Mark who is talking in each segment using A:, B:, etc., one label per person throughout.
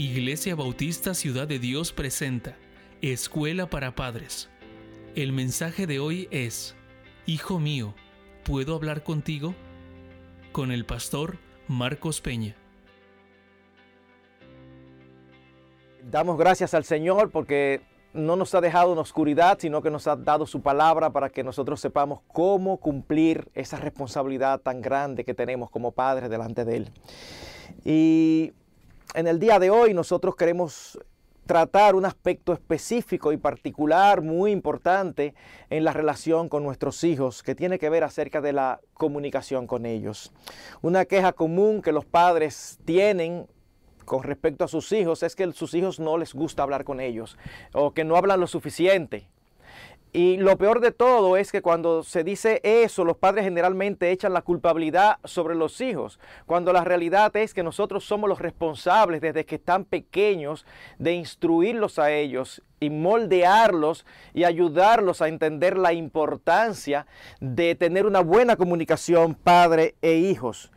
A: Iglesia Bautista Ciudad de Dios presenta Escuela para Padres. El mensaje de hoy es, Hijo mío, ¿puedo hablar contigo? Con el pastor Marcos Peña.
B: Damos gracias al Señor porque no nos ha dejado en oscuridad, sino que nos ha dado su palabra para que nosotros sepamos cómo cumplir esa responsabilidad tan grande que tenemos como padres delante de Él. Y en el día de hoy nosotros queremos tratar un aspecto específico y particular muy importante en la relación con nuestros hijos, que tiene que ver acerca de la comunicación con ellos. Una queja común que los padres tienen con respecto a sus hijos es que sus hijos no les gusta hablar con ellos o que no hablan lo suficiente. Y lo peor de todo es que cuando se dice eso, los padres generalmente echan la culpabilidad sobre los hijos, cuando la realidad es que nosotros somos los responsables desde que están pequeños de instruirlos a ellos y moldearlos y ayudarlos a entender la importancia de tener una buena comunicación padre e hijos.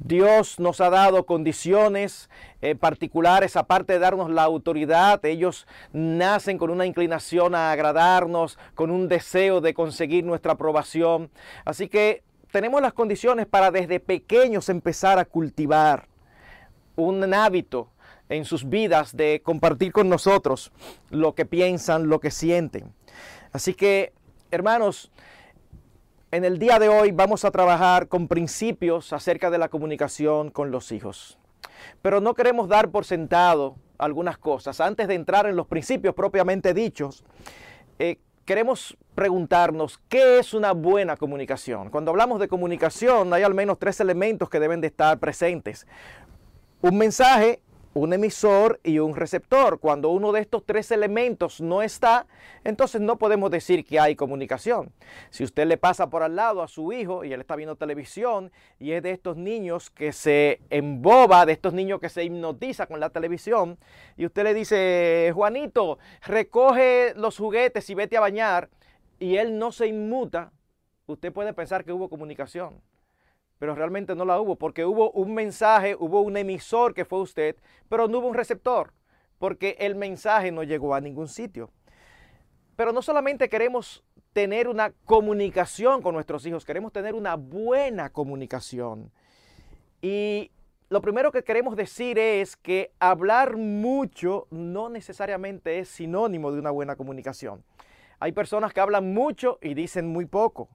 B: Dios nos ha dado condiciones eh, particulares, aparte de darnos la autoridad, ellos nacen con una inclinación a agradarnos, con un deseo de conseguir nuestra aprobación. Así que tenemos las condiciones para desde pequeños empezar a cultivar un hábito en sus vidas de compartir con nosotros lo que piensan, lo que sienten. Así que, hermanos, en el día de hoy vamos a trabajar con principios acerca de la comunicación con los hijos. Pero no queremos dar por sentado algunas cosas. Antes de entrar en los principios propiamente dichos, eh, queremos preguntarnos qué es una buena comunicación. Cuando hablamos de comunicación hay al menos tres elementos que deben de estar presentes. Un mensaje, un emisor y un receptor. Cuando uno de estos tres elementos no está, entonces no podemos decir que hay comunicación. Si usted le pasa por al lado a su hijo y él está viendo televisión y es de estos niños que se emboba, de estos niños que se hipnotiza con la televisión, y usted le dice, Juanito, recoge los juguetes y vete a bañar, y él no se inmuta, usted puede pensar que hubo comunicación pero realmente no la hubo, porque hubo un mensaje, hubo un emisor que fue usted, pero no hubo un receptor, porque el mensaje no llegó a ningún sitio. Pero no solamente queremos tener una comunicación con nuestros hijos, queremos tener una buena comunicación. Y lo primero que queremos decir es que hablar mucho no necesariamente es sinónimo de una buena comunicación. Hay personas que hablan mucho y dicen muy poco.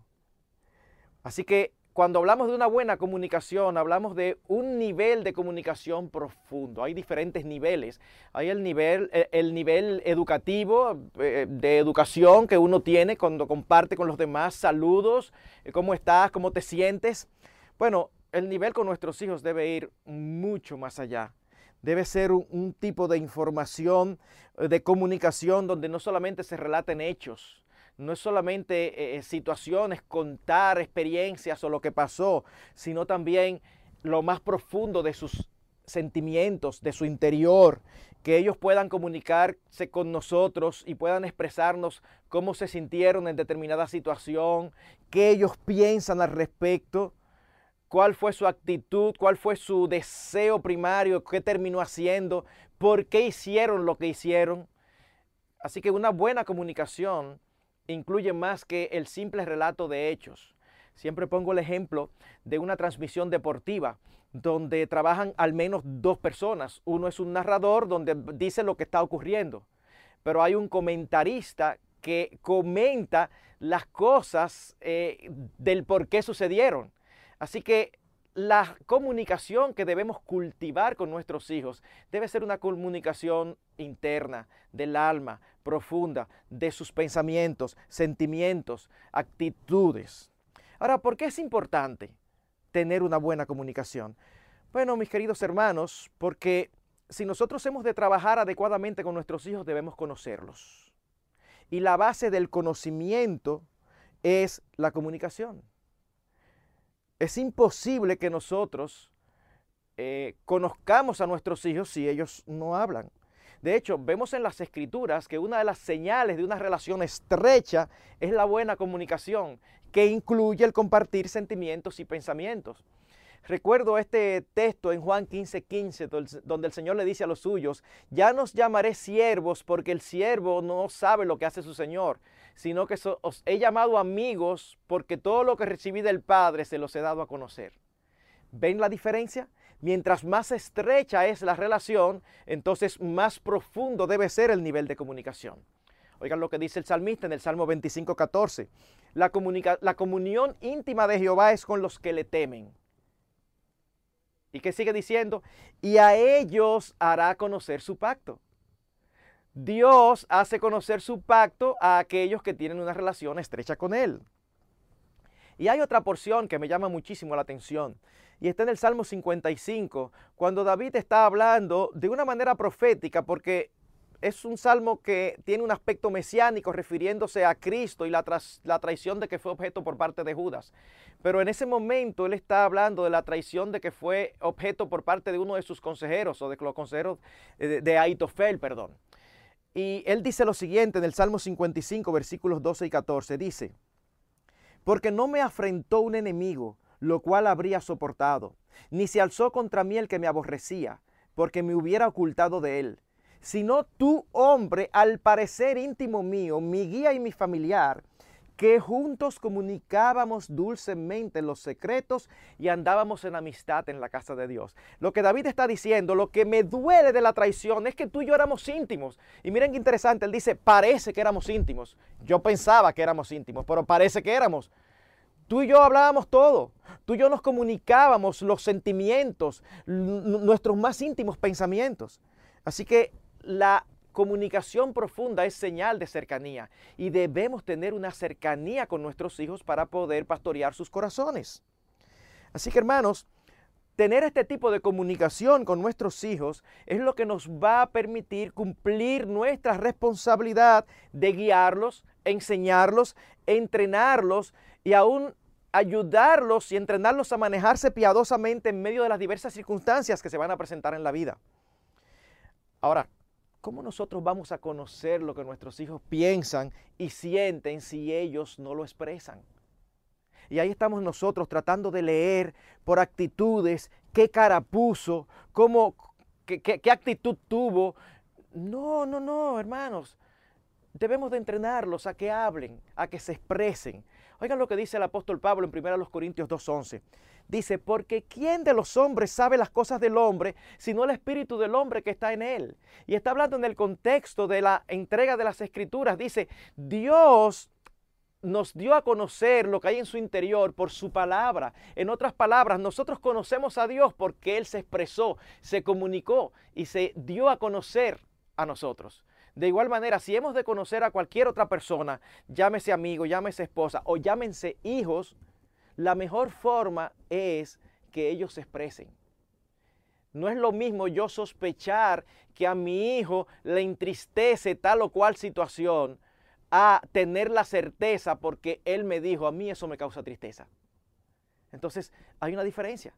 B: Así que cuando hablamos de una buena comunicación, hablamos de un nivel de comunicación profundo. Hay diferentes niveles. Hay el nivel, eh, el nivel educativo, eh, de educación que uno tiene cuando comparte con los demás saludos, eh, cómo estás, cómo te sientes. Bueno, el nivel con nuestros hijos debe ir mucho más allá. Debe ser un, un tipo de información, de comunicación donde no solamente se relaten hechos, no es solamente eh, situaciones, contar experiencias o lo que pasó, sino también lo más profundo de sus sentimientos, de su interior, que ellos puedan comunicarse con nosotros y puedan expresarnos cómo se sintieron en determinada situación, qué ellos piensan al respecto, cuál fue su actitud, cuál fue su deseo primario, qué terminó haciendo, por qué hicieron lo que hicieron. Así que una buena comunicación incluye más que el simple relato de hechos. Siempre pongo el ejemplo de una transmisión deportiva donde trabajan al menos dos personas. Uno es un narrador donde dice lo que está ocurriendo, pero hay un comentarista que comenta las cosas eh, del por qué sucedieron. Así que la comunicación que debemos cultivar con nuestros hijos debe ser una comunicación interna, del alma, profunda, de sus pensamientos, sentimientos, actitudes. Ahora, ¿por qué es importante tener una buena comunicación? Bueno, mis queridos hermanos, porque si nosotros hemos de trabajar adecuadamente con nuestros hijos, debemos conocerlos. Y la base del conocimiento es la comunicación. Es imposible que nosotros eh, conozcamos a nuestros hijos si ellos no hablan. De hecho, vemos en las escrituras que una de las señales de una relación estrecha es la buena comunicación, que incluye el compartir sentimientos y pensamientos. Recuerdo este texto en Juan 15, 15, donde el Señor le dice a los suyos, ya nos llamaré siervos porque el siervo no sabe lo que hace su Señor, sino que os he llamado amigos porque todo lo que recibí del Padre se los he dado a conocer. ¿Ven la diferencia? Mientras más estrecha es la relación, entonces más profundo debe ser el nivel de comunicación. Oigan lo que dice el salmista en el Salmo 25, 14. La, la comunión íntima de Jehová es con los que le temen. ¿Y qué sigue diciendo? Y a ellos hará conocer su pacto. Dios hace conocer su pacto a aquellos que tienen una relación estrecha con Él. Y hay otra porción que me llama muchísimo la atención. Y está en el Salmo 55, cuando David está hablando de una manera profética, porque es un salmo que tiene un aspecto mesiánico refiriéndose a Cristo y la, la, traición de que fue objeto por parte de Judas. Pero en ese momento él está hablando de la traición de que fue objeto por parte de uno de sus consejeros o de los consejeros eh, de, de Aitofel, perdón. Y él dice lo siguiente en el Salmo 55, versículos 12 y 14. Dice, porque no me afrentó un enemigo, lo cual habría soportado, ni se alzó contra mí el que me aborrecía, porque me hubiera ocultado de él, sino tú, hombre, al parecer íntimo mío, mi guía y mi familiar, que juntos comunicábamos dulcemente los secretos y andábamos en amistad en la casa de Dios. Lo que David está diciendo, lo que me duele de la traición es que tú y yo éramos íntimos. Y miren qué interesante, él dice, parece que éramos íntimos. Yo pensaba que éramos íntimos, pero parece que éramos. Tú y yo hablábamos todo. Tú y yo nos comunicábamos los sentimientos, nuestros más íntimos pensamientos. Así que la comunicación profunda es señal de cercanía y debemos tener una cercanía con nuestros hijos para poder pastorear sus corazones. Así que hermanos, tener este tipo de comunicación con nuestros hijos es lo que nos va a permitir cumplir nuestra responsabilidad de guiarlos, enseñarlos, entrenarlos y aún ayudarlos y entrenarlos a manejarse piadosamente en medio de las diversas circunstancias que se van a presentar en la vida. Ahora, ¿Cómo nosotros vamos a conocer lo que nuestros hijos piensan y sienten si ellos no lo expresan? Y ahí estamos nosotros tratando de leer por actitudes, qué cara puso, cómo, qué, actitud tuvo. No, no, no, hermanos. Debemos de entrenarlos a que hablen, a que se expresen. Oigan lo que dice el apóstol Pablo en 1 Corintios 2.11. Dice, porque ¿quién de los hombres sabe las cosas del hombre sino el espíritu del hombre que está en él? Y está hablando en el contexto de la entrega de las escrituras. Dice, Dios nos dio a conocer lo que hay en su interior por su palabra. En otras palabras, nosotros conocemos a Dios porque Él se expresó, se comunicó y se dio a conocer a nosotros. De igual manera, si hemos de conocer a cualquier otra persona, llámese amigo, llámese esposa o llámense hijos, la mejor forma es que ellos se expresen. No es lo mismo yo sospechar que a mi hijo le entristece tal o cual situación a tener la certeza porque él me dijo, a mí eso me causa tristeza. Entonces, hay una diferencia.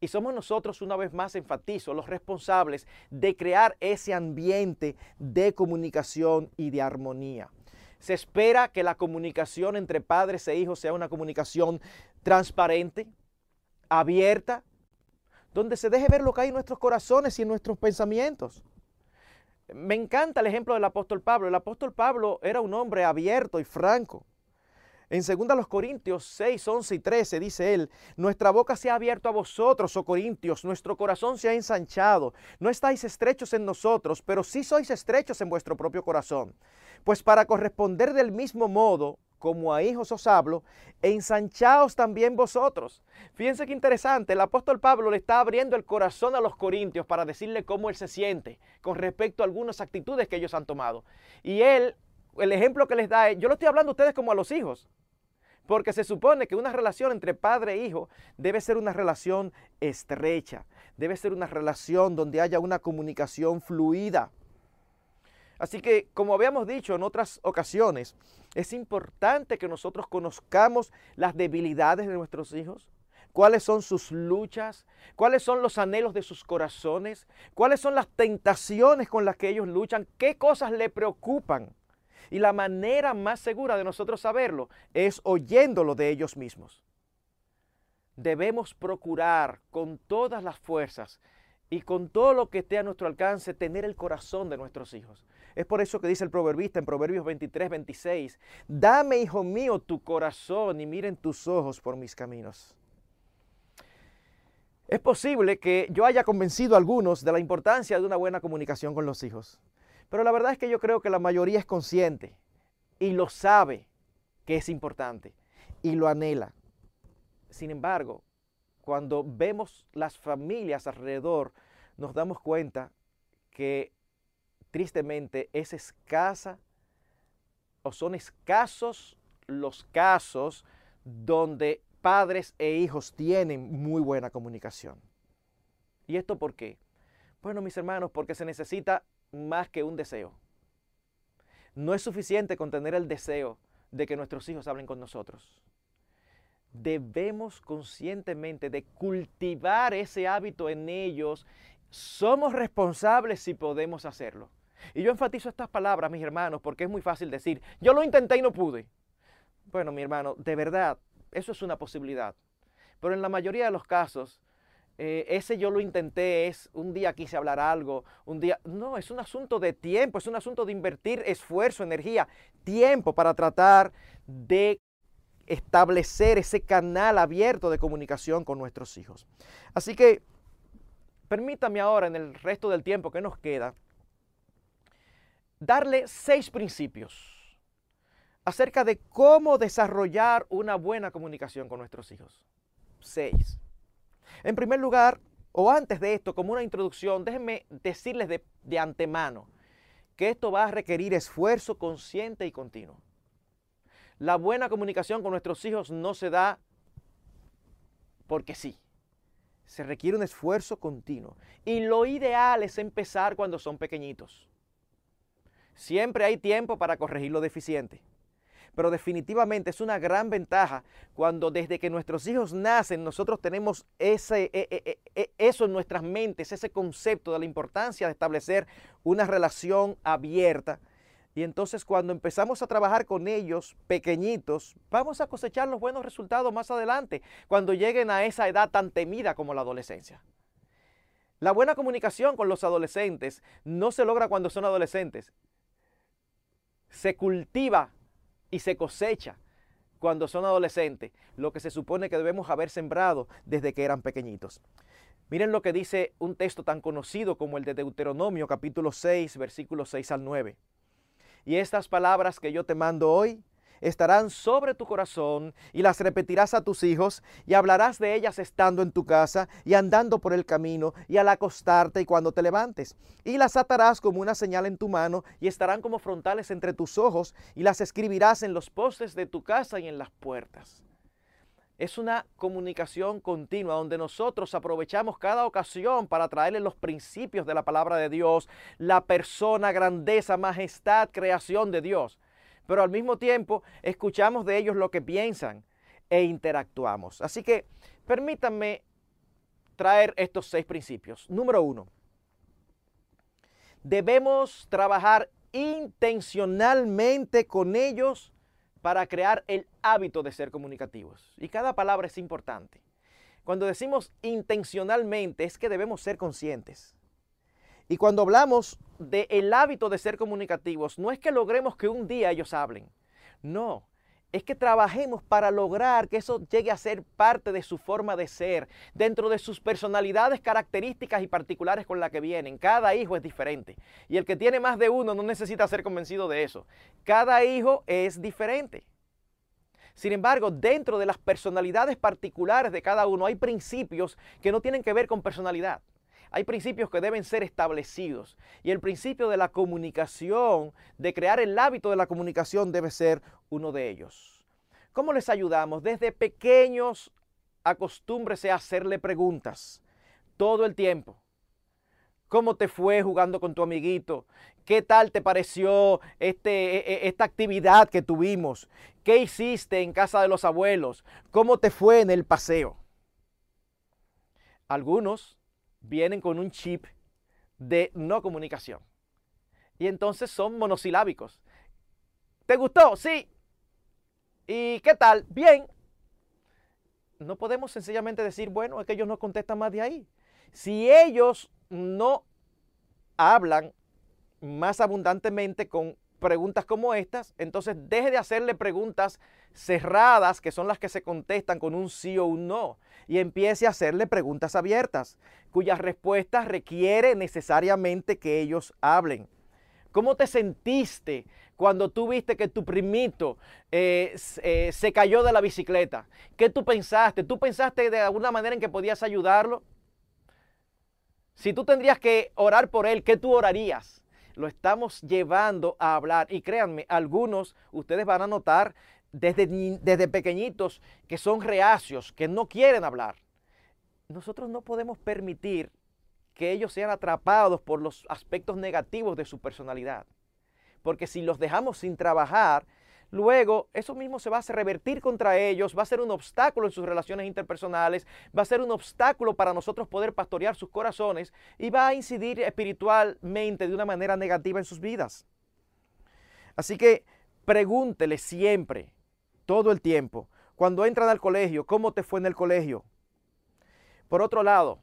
B: Y somos nosotros, una vez más enfatizo, los responsables de crear ese ambiente de comunicación y de armonía. Se espera que la comunicación entre padres e hijos sea una comunicación transparente, abierta, donde se deje ver lo que hay en nuestros corazones y en nuestros pensamientos. Me encanta el ejemplo del apóstol Pablo. El apóstol Pablo era un hombre abierto y franco. En 2 Corintios 6, 11 y 13 dice él, nuestra boca se ha abierto a vosotros, oh Corintios, nuestro corazón se ha ensanchado. No estáis estrechos en nosotros, pero sí sois estrechos en vuestro propio corazón. Pues para corresponder del mismo modo, como a hijos os hablo, ensanchaos también vosotros. Fíjense qué interesante, el apóstol Pablo le está abriendo el corazón a los corintios para decirle cómo él se siente con respecto a algunas actitudes que ellos han tomado. Y él, el ejemplo que les da es, yo lo estoy hablando a ustedes como a los hijos, porque se supone que una relación entre padre e hijo debe ser una relación estrecha, debe ser una relación donde haya una comunicación fluida. Así que, como habíamos dicho en otras ocasiones, es importante que nosotros conozcamos las debilidades de nuestros hijos, cuáles son sus luchas, cuáles son los anhelos de sus corazones, cuáles son las tentaciones con las que ellos luchan, qué cosas le preocupan. Y la manera más segura de nosotros saberlo es oyéndolo de ellos mismos. debemos procurar con todas las fuerzas y con todo lo que esté a nuestro alcance tener el corazón de nuestros hijos. Es por eso que dice el proverbista en Proverbios 23, 26, dame, hijo mío, tu corazón y miren tus ojos por mis caminos. Es posible que yo haya convencido a algunos de la importancia de una buena comunicación con los hijos, pero la verdad es que yo creo que la mayoría es consciente y lo sabe que es importante y lo anhela. Sin embargo, cuando vemos las familias alrededor, nos damos cuenta que tristemente es escasa o son escasos los casos donde padres e hijos tienen muy buena comunicación. ¿Y esto por qué? Bueno, mis hermanos, porque se necesita más que un deseo. No es suficiente con tener el deseo de que nuestros hijos hablen con nosotros. Debemos conscientemente de cultivar ese hábito en ellos. Somos responsables si podemos hacerlo. Y yo enfatizo estas palabras, mis hermanos, porque es muy fácil decir, yo lo intenté y no pude. Bueno, mi hermano, de verdad, eso es una posibilidad. Pero en la mayoría de los casos, eh, ese yo lo intenté es un día quise hablar algo, un día... No, es un asunto de tiempo, es un asunto de invertir esfuerzo, energía, tiempo para tratar de establecer ese canal abierto de comunicación con nuestros hijos. Así que permítame ahora, en el resto del tiempo que nos queda, darle seis principios acerca de cómo desarrollar una buena comunicación con nuestros hijos. Seis. En primer lugar, o antes de esto, como una introducción, déjenme decirles de, antemano que esto va a requerir esfuerzo consciente y continuo. La buena comunicación con nuestros hijos no se da porque sí. Se requiere un esfuerzo continuo. Y lo ideal es empezar cuando son pequeñitos. Siempre hay tiempo para corregir lo deficiente. Pero definitivamente es una gran ventaja cuando desde que nuestros hijos nacen nosotros tenemos ese, e, e, e, eso en nuestras mentes, ese concepto de la importancia de establecer una relación abierta. Y entonces cuando empezamos a trabajar con ellos pequeñitos, vamos a cosechar los buenos resultados más adelante, cuando lleguen a esa edad tan temida como la adolescencia. La buena comunicación con los adolescentes no se logra cuando son adolescentes. Se cultiva y se cosecha cuando son adolescentes lo que se supone que debemos haber sembrado desde que eran pequeñitos. Miren lo que dice un texto tan conocido como el de Deuteronomio capítulo 6 versículos 6 al 9. Y estas palabras que yo te mando hoy estarán sobre tu corazón y las repetirás a tus hijos y hablarás de ellas estando en tu casa y andando por el camino y al acostarte y cuando te levantes. Y las atarás como una señal en tu mano y estarán como frontales entre tus ojos y las escribirás en los postes de tu casa y en las puertas. Es una comunicación continua donde nosotros aprovechamos cada ocasión para traerle los principios de la palabra de Dios, la persona, grandeza, majestad, creación de Dios pero al mismo tiempo escuchamos de ellos lo que piensan e interactuamos. Así que permítanme traer estos seis principios. Número uno, debemos trabajar intencionalmente con ellos para crear el hábito de ser comunicativos. Y cada palabra es importante. Cuando decimos intencionalmente es que debemos ser conscientes. Y cuando hablamos del hábito de ser comunicativos, no es que logremos que un día ellos hablen. No, es que trabajemos para lograr que eso llegue a ser parte de su forma de ser, dentro de sus personalidades, características y particulares con las que vienen. Cada hijo es diferente. Y el que tiene más de uno no necesita ser convencido de eso. Cada hijo es diferente. Sin embargo, dentro de las personalidades particulares de cada uno hay principios que no tienen que ver con personalidad hay principios que deben ser establecidos. Y el principio de la comunicación, de crear el hábito de la comunicación, debe ser uno de ellos. ¿Cómo les ayudamos? Desde pequeños, acostúmbrese a hacerle preguntas todo el tiempo. ¿Cómo te fue jugando con tu amiguito? ¿Qué tal te pareció este, e, e, esta actividad que tuvimos? ¿Qué hiciste en casa de los abuelos? ¿Cómo te fue en el paseo? Algunos vienen con un chip de no comunicación. Y entonces son monosilábicos. ¿Te gustó? Sí. ¿Y qué tal? Bien. no podemos sencillamente decir, bueno, es que ellos no contestan más de ahí. Si ellos no hablan más abundantemente con preguntas como estas, entonces deje de hacerle preguntas cerradas, que son las que se contestan con un sí o un no, y empiece a hacerle preguntas abiertas, cuyas respuestas requiere necesariamente que ellos hablen. ¿Cómo te sentiste cuando tú viste que tu primito eh, eh, se cayó de la bicicleta? ¿Qué tú pensaste? ¿Tú pensaste de alguna manera en que podías ayudarlo? Si tú tendrías que orar por él, ¿qué tú orarías? Lo estamos llevando a hablar. Y créanme, algunos, ustedes van a notar desde, desde pequeñitos que son reacios, que no quieren hablar. Nosotros no podemos permitir que ellos sean atrapados por los aspectos negativos de su personalidad. Porque si los dejamos sin trabajar, luego eso mismo se va a revertir contra ellos, va a ser un obstáculo en sus relaciones interpersonales, va a ser un obstáculo para nosotros poder pastorear sus corazones y va a incidir espiritualmente de una manera negativa en sus vidas. Así que pregúntele siempre, todo el tiempo, cuando entran al colegio, ¿cómo te fue en el colegio? Por otro lado,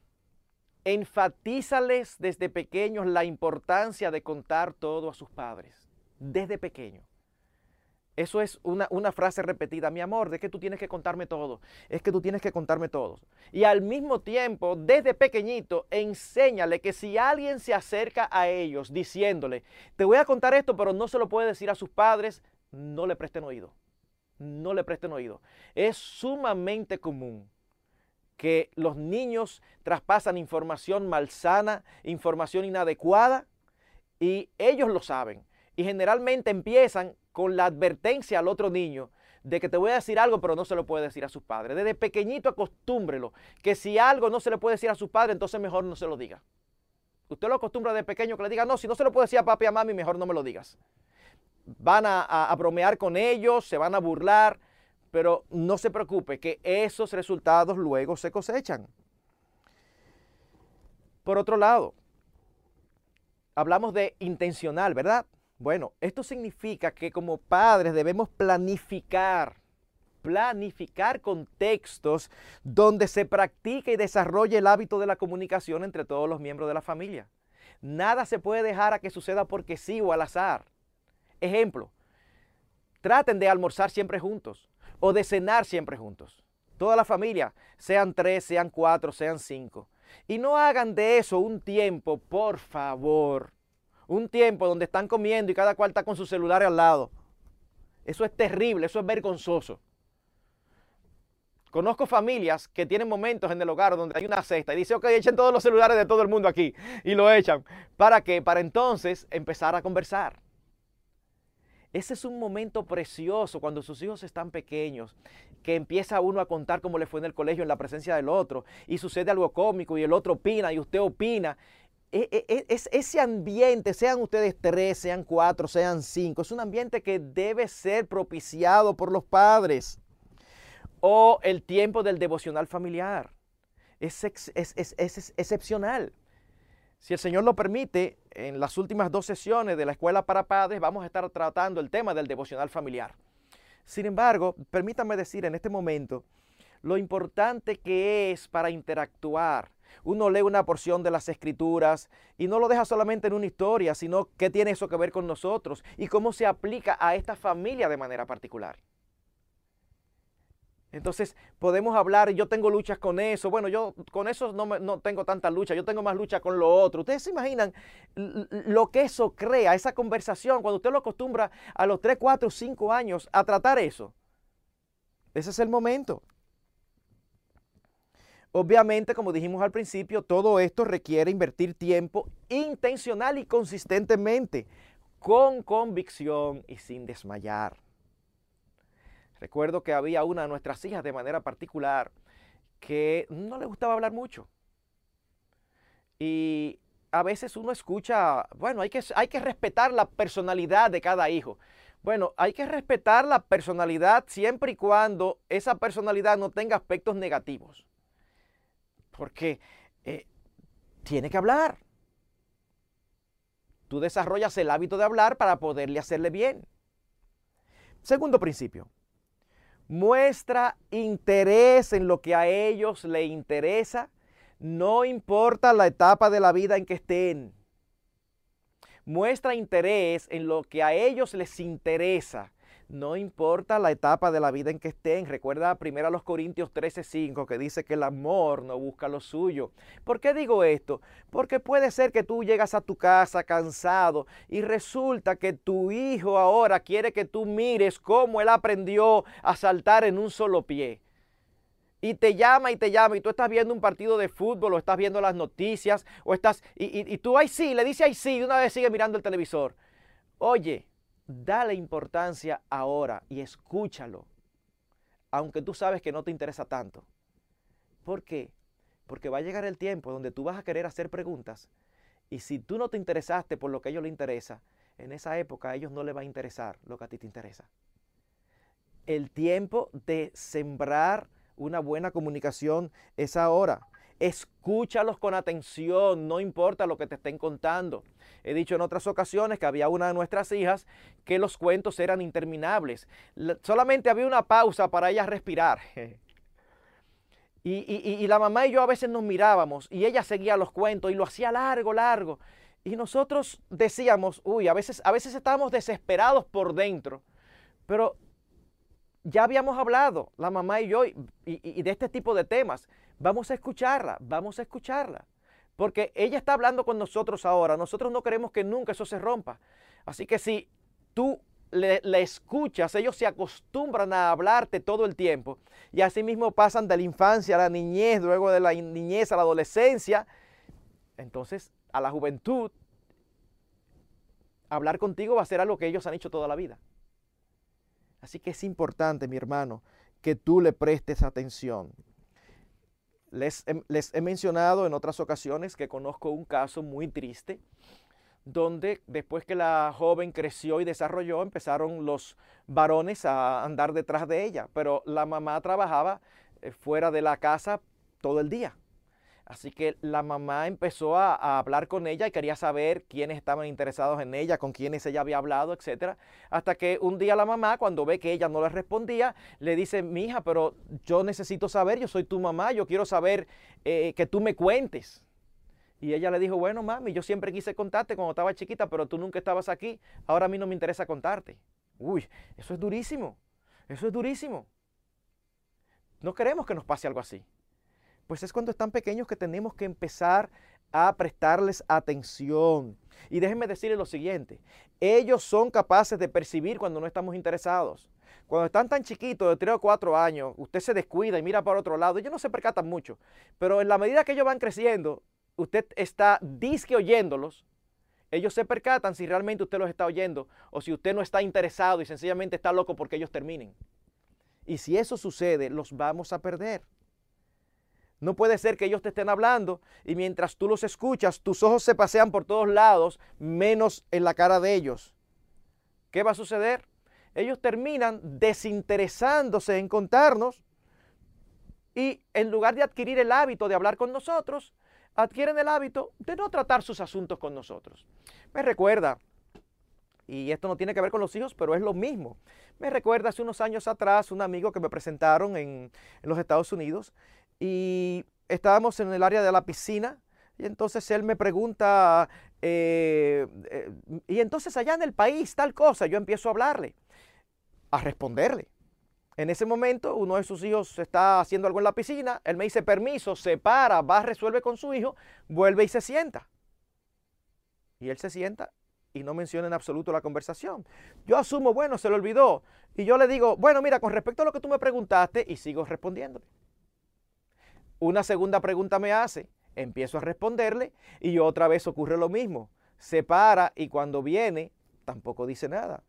B: enfatízales desde pequeños la importancia de contar todo a sus padres, desde pequeño. Eso es una, una, frase repetida, mi amor, de que tú tienes que contarme todo, es que tú tienes que contarme todo. Y al mismo tiempo, desde pequeñito, enséñale que si alguien se acerca a ellos diciéndole, te voy a contar esto, pero no se lo puede decir a sus padres, no le presten oído. No le presten oído. Es sumamente común que los niños traspasan información malsana, información inadecuada, y ellos lo saben. Y generalmente empiezan con la advertencia al otro niño de que te voy a decir algo, pero no se lo puede decir a sus padres. Desde pequeñito acostúmbrelo, que si algo no se le puede decir a sus padres, entonces mejor no se lo diga. Usted lo acostumbra de pequeño que le diga, no, si no se lo puede decir a papi y a mami, mejor no me lo digas. Van a, a bromear con ellos, se van a burlar, pero no se preocupe que esos resultados luego se cosechan. Por otro lado, hablamos de intencional, ¿verdad? Bueno, esto significa que como padres debemos planificar, planificar contextos donde se practique y desarrolle el hábito de la comunicación entre todos los miembros de la familia. Nada se puede dejar a que suceda porque sí o al azar. Ejemplo, traten de almorzar siempre juntos o de cenar siempre juntos. Toda la familia, sean tres, sean cuatro, sean cinco. Y no hagan de eso un tiempo, por favor. Un tiempo donde están comiendo y cada cual está con su celular al lado. Eso es terrible, eso es vergonzoso. Conozco familias que tienen momentos en el hogar donde hay una cesta y dice, ok, echen todos los celulares de todo el mundo aquí. Y lo echan. ¿Para qué? Para entonces empezar a conversar. Ese es un momento precioso cuando sus hijos están pequeños, que empieza uno a contar cómo le fue en el colegio en la presencia del otro y sucede algo cómico y el otro opina y usted opina. E, e, e, es, ese ambiente, sean ustedes tres, sean cuatro, sean cinco, es un ambiente que debe ser propiciado por los padres. O el tiempo del devocional familiar. Es, es, es excepcional. Si el Señor lo permite, en las últimas dos sesiones de la Escuela para Padres vamos a estar tratando el tema del devocional familiar. Sin embargo, permítanme decir en este momento lo importante que es para interactuar. Uno lee una porción de las escrituras y no lo deja solamente en una historia, sino qué tiene eso que ver con nosotros y cómo se aplica a esta familia de manera particular. Entonces podemos hablar, yo tengo luchas con eso, bueno, yo con eso no, no, tengo tanta lucha, yo tengo más lucha con lo otro. Ustedes se imaginan lo que eso crea, esa conversación, cuando usted lo acostumbra a los 3, 4, 5 años a tratar eso. Ese es el momento. Obviamente, como dijimos al principio, todo esto requiere invertir tiempo intencional y consistentemente, con convicción y sin desmayar. Recuerdo que había una de nuestras hijas de manera particular que no le gustaba hablar mucho. Y a veces uno escucha, bueno, hay que, hay que respetar la personalidad de cada hijo. Bueno, hay que respetar la personalidad siempre y cuando esa personalidad no tenga aspectos negativos. Porque eh, tiene que hablar. Tú desarrollas el hábito de hablar para poderle hacerle bien. Segundo principio, Muestra interés en lo que a ellos le interesa, no importa la etapa de la vida en que estén. Muestra interés en lo que a ellos les interesa, no importa la etapa de la vida en que estén. Recuerda 1 Corintios 13:5 que dice que el amor no busca lo suyo. ¿Por qué digo esto? Porque puede ser que tú llegas a tu casa cansado y resulta que tu hijo ahora quiere que tú mires cómo él aprendió a saltar en un solo pie y te llama y te llama y tú estás viendo un partido de fútbol o estás viendo las noticias o estás y, y, tú ahí sí, le dice ahí sí y una vez sigue mirando el televisor. Oye, dale importancia ahora y escúchalo, aunque tú sabes que no te interesa tanto. ¿Por qué? Porque va a llegar el tiempo donde tú vas a querer hacer preguntas y si tú no te interesaste por lo que a ellos les interesa, en esa época a ellos no les va a interesar lo que a ti te interesa. El tiempo de sembrar una buena comunicación es ahora. Escúchalos con atención, no importa lo que te estén contando. He dicho en otras ocasiones que había una de nuestras hijas que los cuentos eran interminables. solamente había una pausa para ella respirar. Y, la mamá y yo a veces nos mirábamos y ella seguía los cuentos y lo hacía largo, largo. Y nosotros decíamos, uy, a veces, a veces estábamos desesperados por dentro. Pero ya habíamos hablado, la mamá y yo, y de este tipo de temas. Vamos a escucharla, vamos a escucharla. Porque ella está hablando con nosotros ahora. Nosotros no queremos que nunca eso se rompa. Así que si tú le, escuchas, ellos se acostumbran a hablarte todo el tiempo. Y así mismo pasan de la infancia a la niñez, luego de la niñez a la adolescencia. Entonces, a la juventud, hablar contigo va a ser algo que ellos han hecho toda la vida. Así que es importante, mi hermano, que tú le prestes atención. Les, he mencionado en otras ocasiones que conozco un caso muy triste donde después que la joven creció y desarrolló, empezaron los varones a andar detrás de ella, pero la mamá trabajaba eh, fuera de la casa todo el día. Así que la mamá empezó a, hablar con ella y quería saber quiénes estaban interesados en ella, con quiénes ella había hablado, etc. Hasta que un día la mamá, cuando ve que ella no le respondía, le dice, mi hija, pero yo necesito saber, yo soy tu mamá, yo quiero saber eh, que tú me cuentes. Y ella le dijo, bueno, mami, yo siempre quise contarte cuando estaba chiquita, pero tú nunca estabas aquí, ahora a mí no me interesa contarte. Uy, eso es durísimo, eso es durísimo. No queremos que nos pase algo así. Pues es cuando están pequeños que tenemos que empezar a prestarles atención. Y déjenme decirles lo siguiente, ellos son capaces de percibir cuando no estamos interesados. Cuando están tan chiquitos, de 3 o 4 años, usted se descuida y mira para otro lado, ellos no se percatan mucho. Pero en la medida que ellos van creciendo, usted está disque oyéndolos, ellos se percatan si realmente usted los está oyendo o si usted no está interesado y sencillamente está loco porque ellos terminen. Y si eso sucede, los vamos a perder. No puede ser que ellos te estén hablando y mientras tú los escuchas, tus ojos se pasean por todos lados, menos en la cara de ellos. ¿Qué va a suceder? Ellos terminan desinteresándose en contarnos y en lugar de adquirir el hábito de hablar con nosotros, adquieren el hábito de no tratar sus asuntos con nosotros. Me recuerda, y esto no tiene que ver con los hijos, pero es lo mismo. Me recuerda hace unos años atrás un amigo que me presentaron en, en los Estados Unidos y estábamos en el área de la piscina y entonces él me pregunta, eh, eh, y entonces allá en el país tal cosa, yo empiezo a hablarle, a responderle. En ese momento uno de sus hijos está haciendo algo en la piscina, él me dice permiso, se para, va, resuelve con su hijo, vuelve y se sienta. Y él se sienta y no menciona en absoluto la conversación. Yo asumo, bueno, se lo olvidó. Y yo le digo, bueno, mira, con respecto a lo que tú me preguntaste, y sigo respondiéndole. Una segunda pregunta me hace, empiezo a responderle y otra vez ocurre lo mismo. Se para y cuando viene tampoco dice nada.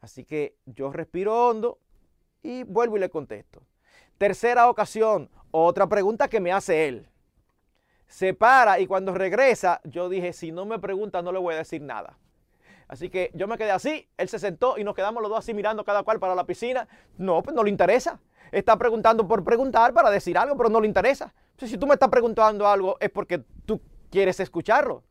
B: Así que yo respiro hondo y vuelvo y le contesto. Tercera ocasión, otra pregunta que me hace él. Se para y cuando regresa, yo dije, si no me pregunta no le voy a decir nada. Así que yo me quedé así, él se sentó y nos quedamos los dos así mirando cada cual para la piscina. No, pues no le interesa está preguntando por preguntar para decir algo, pero no le interesa. si tú me estás preguntando algo es porque tú quieres escucharlo.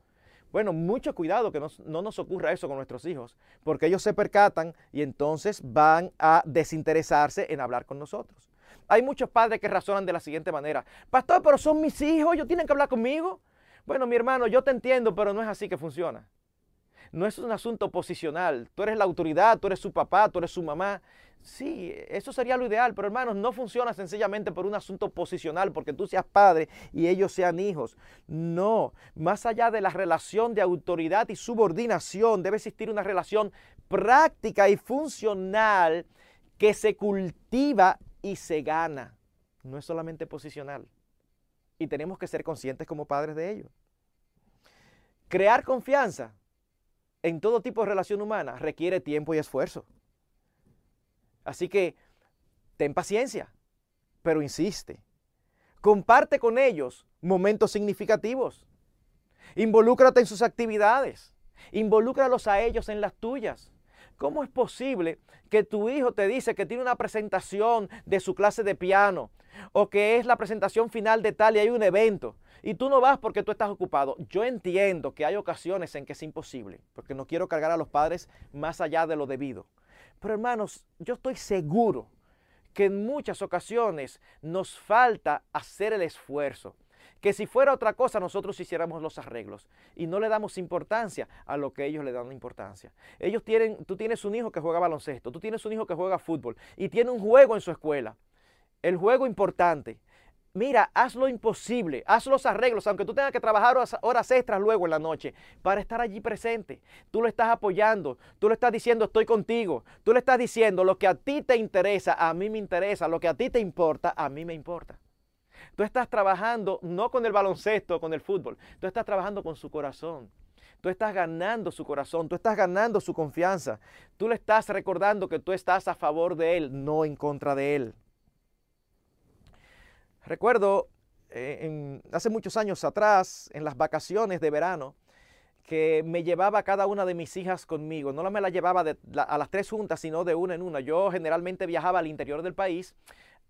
B: Bueno, mucho cuidado que no nos ocurra eso con nuestros hijos, porque ellos se percatan y entonces van a desinteresarse en hablar con nosotros. Hay muchos padres que razonan de la siguiente manera, pastor, pero son mis hijos, ellos tienen que hablar conmigo. Bueno, mi hermano, yo te entiendo, pero no es así que funciona. No es un asunto posicional. Tú eres la autoridad, tú eres su papá, tú eres su mamá. Sí, eso sería lo ideal, pero hermanos, no funciona sencillamente por un asunto posicional, porque tú seas padre y ellos sean hijos. No, más allá de la relación de autoridad y subordinación, debe existir una relación práctica y funcional que se cultiva y se gana. No es solamente posicional. Y tenemos que ser conscientes como padres de ello. Crear confianza en todo tipo de relación humana requiere tiempo y esfuerzo. Así que ten paciencia, pero insiste. Comparte con ellos momentos significativos. Involúcrate en sus actividades. Involúcralos a ellos en las tuyas. ¿Cómo es posible que tu hijo te dice que tiene una presentación de su clase de piano o que es la presentación final de tal y hay un evento y tú no vas porque tú estás ocupado. Yo entiendo que hay ocasiones en que es imposible, porque no quiero cargar a los padres más allá de lo debido. Pero hermanos, yo estoy seguro que en muchas ocasiones nos falta hacer el esfuerzo. Que si fuera otra cosa nosotros hiciéramos los arreglos y no le damos importancia a lo que ellos le dan importancia. Ellos tienen, tú tienes un hijo que juega baloncesto, tú tienes un hijo que juega fútbol y tiene un juego en su escuela. El juego importante mira, haz lo imposible, haz los arreglos, aunque tú tengas que trabajar horas, extras luego en la noche, para estar allí presente. Tú lo estás apoyando, tú le estás diciendo estoy contigo, tú le estás diciendo lo que a ti te interesa, a mí me interesa, lo que a ti te importa, a mí me importa. Tú estás trabajando no con el baloncesto, con el fútbol, tú estás trabajando con su corazón. Tú estás ganando su corazón, tú estás ganando su confianza. Tú le estás recordando que tú estás a favor de él, no en contra de él. Recuerdo eh, hace muchos años atrás, en las vacaciones de verano, que me llevaba cada una de mis hijas conmigo. No me la llevaba a las tres juntas, sino de una en una. Yo generalmente viajaba al interior del país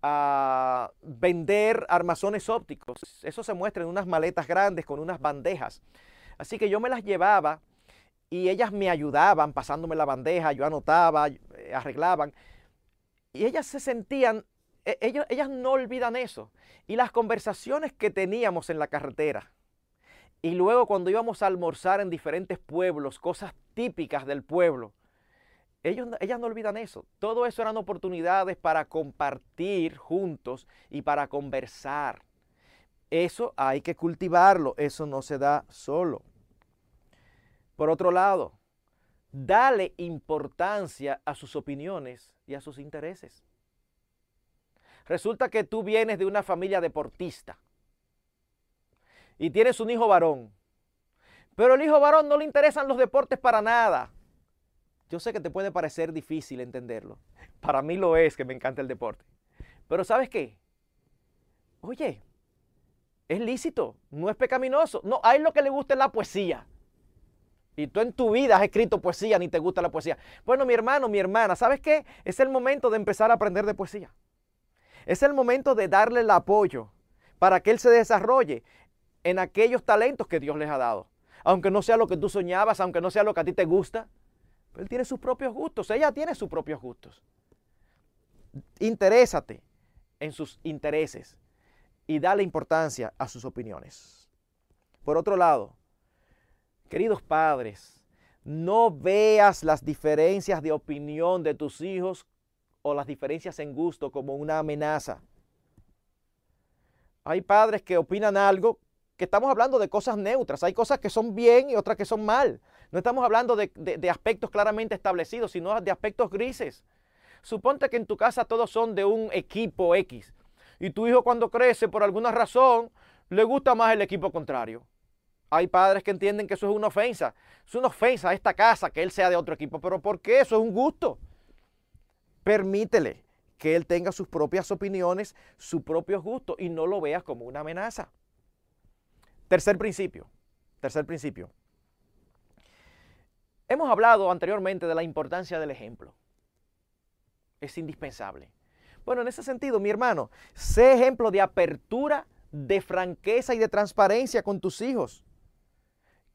B: a vender armazones ópticos. Eso se muestra en unas maletas grandes con unas bandejas. Así que yo me las llevaba y ellas me ayudaban pasándome la bandeja, yo anotaba, eh, arreglaban. Y ellas se sentían e, ellas no olvidan eso. Y las conversaciones que teníamos en la carretera. Y luego cuando íbamos a almorzar en diferentes pueblos, cosas típicas del pueblo. Ellos, ellas no olvidan eso. Todo eso eran oportunidades para compartir juntos y para conversar. Eso hay que cultivarlo. Eso no se da solo. Por otro lado, dale importancia a sus opiniones y a sus intereses. Resulta que tú vienes de una familia deportista y tienes un hijo varón. Pero el hijo varón no le interesan los deportes para nada. Yo sé que te puede parecer difícil entenderlo. Para mí lo es que me encanta el deporte. Pero ¿sabes qué? Oye, es lícito, no es pecaminoso. No, él lo que le gusta es la poesía. Y tú en tu vida has escrito poesía, ni te gusta la poesía. Bueno, mi hermano, mi hermana, ¿sabes qué? Es el momento de empezar a aprender de poesía. Es el momento de darle el apoyo para que él se desarrolle en aquellos talentos que Dios les ha dado. Aunque no sea lo que tú soñabas, aunque no sea lo que a ti te gusta, él tiene sus propios gustos, ella tiene sus propios gustos. Interésate en sus intereses y dale importancia a sus opiniones. Por otro lado, queridos padres, no veas las diferencias de opinión de tus hijos o las diferencias en gusto como una amenaza. Hay padres que opinan algo que estamos hablando de cosas neutras. Hay cosas que son bien y otras que son mal. No estamos hablando de, aspectos claramente establecidos, sino de aspectos grises. Suponte que en tu casa todos son de un equipo X y tu hijo cuando crece por alguna razón le gusta más el equipo contrario. Hay padres que entienden que eso es una ofensa. Es una ofensa a esta casa que él sea de otro equipo. Pero ¿por qué? Eso es un gusto. Permítele que él tenga sus propias opiniones, sus propios gustos y no lo veas como una amenaza. Tercer principio. Tercer principio. Hemos hablado anteriormente de la importancia del ejemplo. Es indispensable. Bueno, en ese sentido, mi hermano, sé ejemplo de apertura, de franqueza y de transparencia con tus hijos.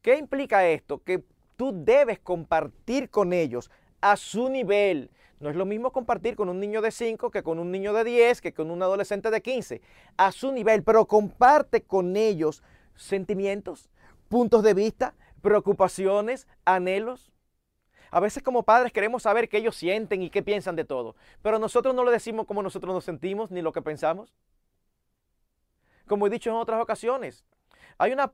B: ¿Qué implica esto? Que tú debes compartir con ellos a su nivel. No es lo mismo compartir con un niño de 5 que con un niño de 10, que con un adolescente de 15. A su nivel, pero comparte con ellos sentimientos, puntos de vista, preocupaciones, anhelos. A veces como padres queremos saber qué ellos sienten y qué piensan de todo, pero nosotros no le decimos cómo nosotros nos sentimos ni lo que pensamos. Como he dicho en otras ocasiones, hay, una,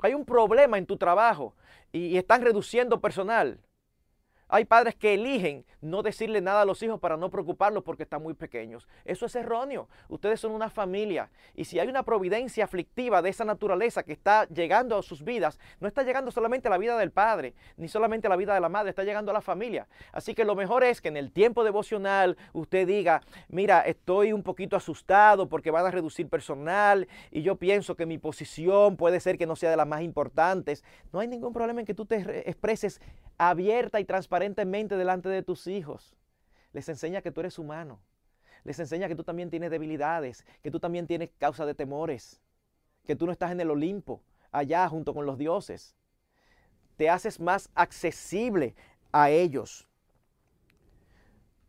B: hay un problema en tu trabajo y están reduciendo personal. Hay padres que eligen no decirle nada a los hijos para no preocuparlos porque están muy pequeños. Eso es erróneo. Ustedes son una familia. Y si hay una providencia aflictiva de esa naturaleza que está llegando a sus vidas, no está llegando solamente a la vida del padre, ni solamente a la vida de la madre, está llegando a la familia. Así que lo mejor es que en el tiempo devocional usted diga, mira, estoy un poquito asustado porque van a reducir personal y yo pienso que mi posición puede ser que no sea de las más importantes. No hay ningún problema en que tú te expreses abierta y transparentemente delante de tus hijos. Les enseña que tú eres humano. Les enseña que tú también tienes debilidades, que tú también tienes causa de temores, que tú no estás en el Olimpo, allá junto con los dioses. Te haces más accesible a ellos.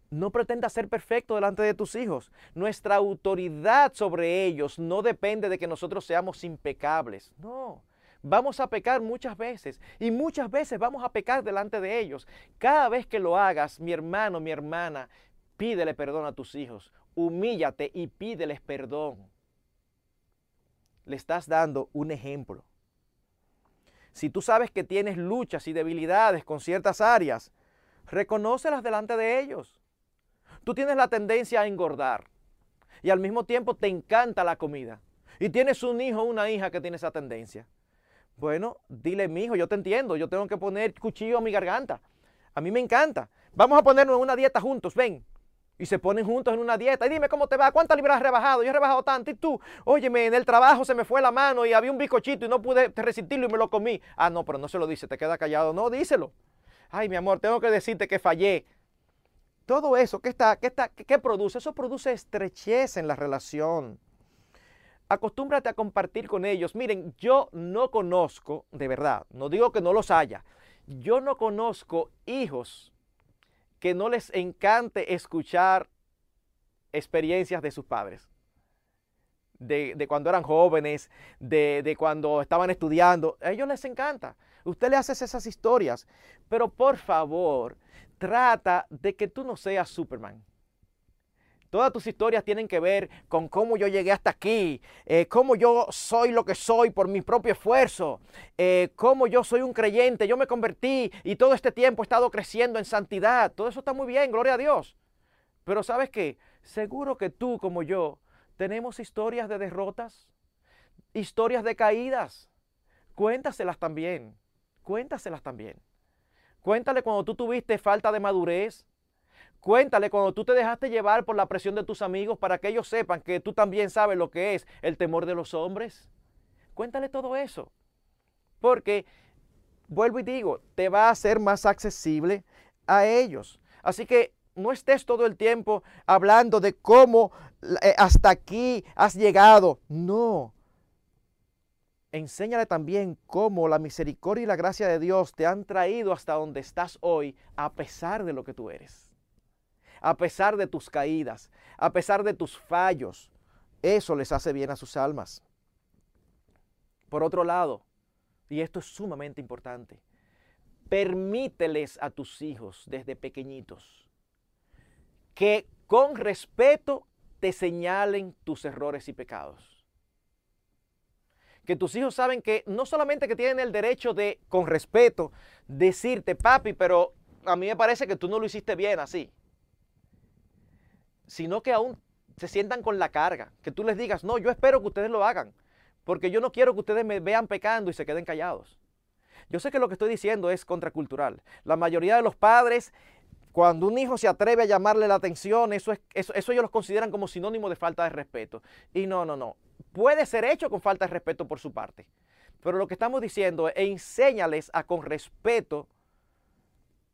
B: No pretendas ser perfecto delante de tus hijos. Nuestra autoridad sobre ellos no depende de que nosotros seamos impecables. No, Vamos a pecar muchas veces y muchas veces vamos a pecar delante de ellos. Cada vez que lo hagas, mi hermano, mi hermana, pídele perdón a tus hijos. Humíllate y pídeles perdón. Le estás dando un ejemplo. Si tú sabes que tienes luchas y debilidades con ciertas áreas, reconócelas delante de ellos. Tú tienes la tendencia a engordar y al mismo tiempo te encanta la comida. Y tienes un hijo o una hija que tiene esa tendencia. Bueno, dile, mi hijo, yo te entiendo, yo tengo que poner cuchillo a mi garganta. A mí me encanta. Vamos a ponernos en una dieta juntos, ven. Y se ponen juntos en una dieta. Y dime cómo te va, ¿cuántas libras has rebajado? Yo he rebajado tanto. Y tú, óyeme, en el trabajo se me fue la mano y había un bizcochito y no pude resistirlo y me lo comí. Ah, no, pero no se lo dice, te queda callado. No, díselo. Ay, mi amor, tengo que decirte que fallé. Todo eso, ¿qué, está, qué, está, qué produce? Eso produce estrechez en la relación acostúmbrate a compartir con ellos. Miren, yo no conozco, de verdad, no digo que no los haya, yo no conozco hijos que no les encante escuchar experiencias de sus padres. De, cuando eran jóvenes, de, de, cuando estaban estudiando. A ellos les encanta. Usted le hace esas historias. Pero por favor, trata de que tú no seas Superman. Todas tus historias tienen que ver con cómo yo llegué hasta aquí, eh, cómo yo soy lo que soy por mi propio esfuerzo, eh, cómo yo soy un creyente, yo me convertí y todo este tiempo he estado creciendo en santidad. Todo eso está muy bien, gloria a Dios. Pero sabes qué, seguro que tú como yo tenemos historias de derrotas, historias de caídas. Cuéntaselas también, cuéntaselas también. Cuéntale cuando tú tuviste falta de madurez, Cuéntale cuando tú te dejaste llevar por la presión de tus amigos para que ellos sepan que tú también sabes lo que es el temor de los hombres. Cuéntale todo eso. Porque, vuelvo y digo, te va a hacer más accesible a ellos. Así que no estés todo el tiempo hablando de cómo eh, hasta aquí has llegado. No. Enséñale también cómo la misericordia y la gracia de Dios te han traído hasta donde estás hoy a pesar de lo que tú eres a pesar de tus caídas, a pesar de tus fallos. Eso les hace bien a sus almas. Por otro lado, y esto es sumamente importante, permíteles a tus hijos desde pequeñitos que con respeto te señalen tus errores y pecados. Que tus hijos saben que no solamente que tienen el derecho de, con respeto, decirte, papi, pero a mí me parece que tú no lo hiciste bien así sino que aún se sientan con la carga, que tú les digas, no, yo espero que ustedes lo hagan, porque yo no quiero que ustedes me vean pecando y se queden callados. Yo sé que lo que estoy diciendo es contracultural. La mayoría de los padres, cuando un hijo se atreve a llamarle la atención, eso, es, eso, eso ellos lo consideran como sinónimo de falta de respeto. Y no, no, no. Puede ser hecho con falta de respeto por su parte. Pero lo que estamos diciendo es enséñales a con respeto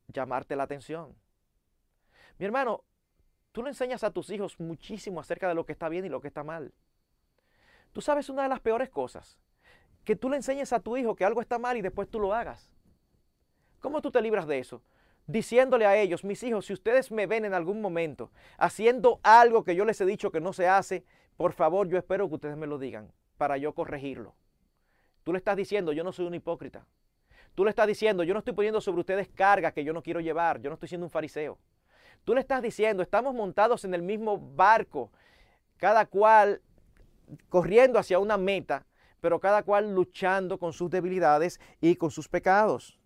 B: llamarte la atención. Mi hermano, Tú le enseñas a tus hijos muchísimo acerca de lo que está bien y lo que está mal. Tú sabes una de las peores cosas. que tú le enseñes a tu hijo que algo está mal y después tú lo hagas. ¿Cómo tú te libras de eso? Diciéndole a ellos, mis hijos, si ustedes me ven en algún momento haciendo algo que yo les he dicho que no se hace, por favor, yo espero que ustedes me lo digan para yo corregirlo. Tú le estás diciendo, yo no soy un hipócrita. Tú le estás diciendo, yo no estoy poniendo sobre ustedes carga que yo no quiero llevar, yo no estoy siendo un fariseo. Tú le estás diciendo, estamos montados en el mismo barco, cada cual corriendo hacia una meta, pero cada cual luchando con sus debilidades y con sus pecados.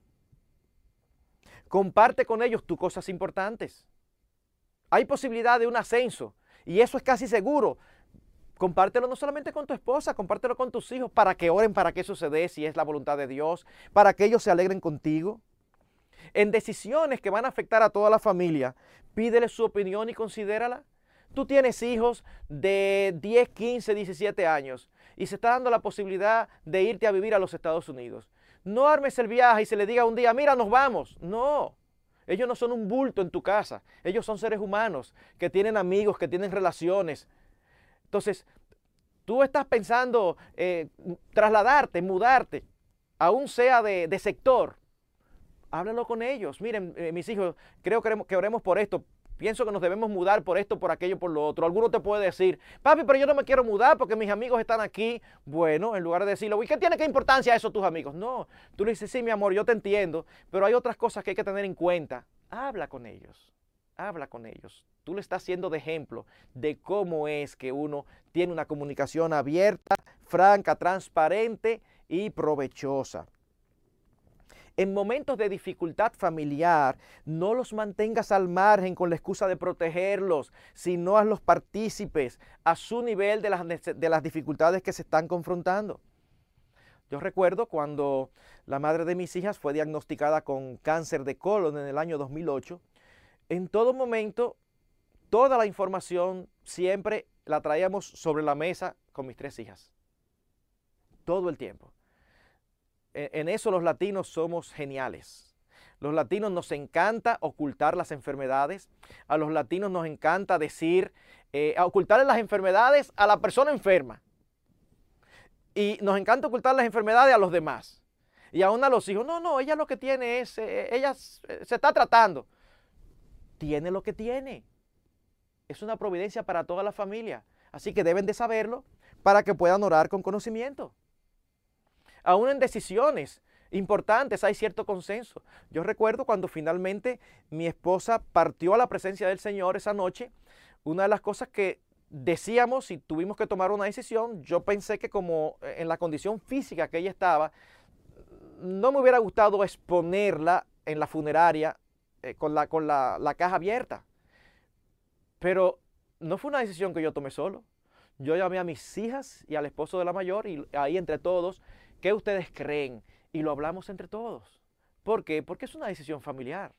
B: Comparte con ellos tus cosas importantes. Hay posibilidad de un ascenso y eso es casi seguro. Compártelo no solamente con tu esposa, compártelo con tus hijos para que oren para que eso se dé si es la voluntad de Dios, para que ellos se alegren contigo. En decisiones que van a afectar a toda la familia, pídele su opinión y considérala. Tú tienes hijos de 10, 15, 17 años y se está dando la posibilidad de irte a vivir a los Estados Unidos. No armes el viaje y se le diga un día, mira, nos vamos. No. Ellos no son un bulto en tu casa. Ellos son seres humanos que tienen amigos, que tienen relaciones. Entonces, tú estás pensando eh, trasladarte, mudarte, aún sea de, de sector. Háblalo con ellos. Miren, eh, mis hijos, creo que, oremos por esto. Pienso que nos debemos mudar por esto, por aquello, por lo otro. Alguno te puede decir, papi, pero yo no me quiero mudar porque mis amigos están aquí. Bueno, en lugar de decirlo, ¿y qué tiene que importancia eso tus amigos? No, tú le dices, sí, mi amor, yo te entiendo, pero hay otras cosas que hay que tener en cuenta. Habla con ellos, habla con ellos. Tú le estás haciendo de ejemplo de cómo es que uno tiene una comunicación abierta, franca, transparente y provechosa. En momentos de dificultad familiar, no los mantengas al margen con la excusa de protegerlos, sino hazlos partícipes a su nivel de las, de las dificultades que se están confrontando. Yo recuerdo cuando la madre de mis hijas fue diagnosticada con cáncer de colon en el año 2008, en todo momento, toda la información siempre la traíamos sobre la mesa con mis tres hijas. Todo el tiempo. En eso los latinos somos geniales. Los latinos nos encanta ocultar las enfermedades. A los latinos nos encanta decir, eh, ocultar las enfermedades a la persona enferma. Y nos encanta ocultar las enfermedades a los demás. Y aún a los hijos, no, no, ella lo que tiene es, eh, ella se está tratando. Tiene lo que tiene. Es una providencia para toda la familia. Así que deben de saberlo para que puedan orar con conocimiento aún en decisiones importantes hay cierto consenso. Yo recuerdo cuando finalmente mi esposa partió a la presencia del Señor esa noche, una de las cosas que decíamos y tuvimos que tomar una decisión, yo pensé que como eh, en la condición física que ella estaba, no me hubiera gustado exponerla en la funeraria eh, con, la, con la, la caja abierta. Pero no fue una decisión que yo tomé solo. Yo llamé a mis hijas y al esposo de la mayor y ahí entre todos ¿Qué ustedes creen? Y lo hablamos entre todos. ¿Por qué? Porque es una decisión familiar.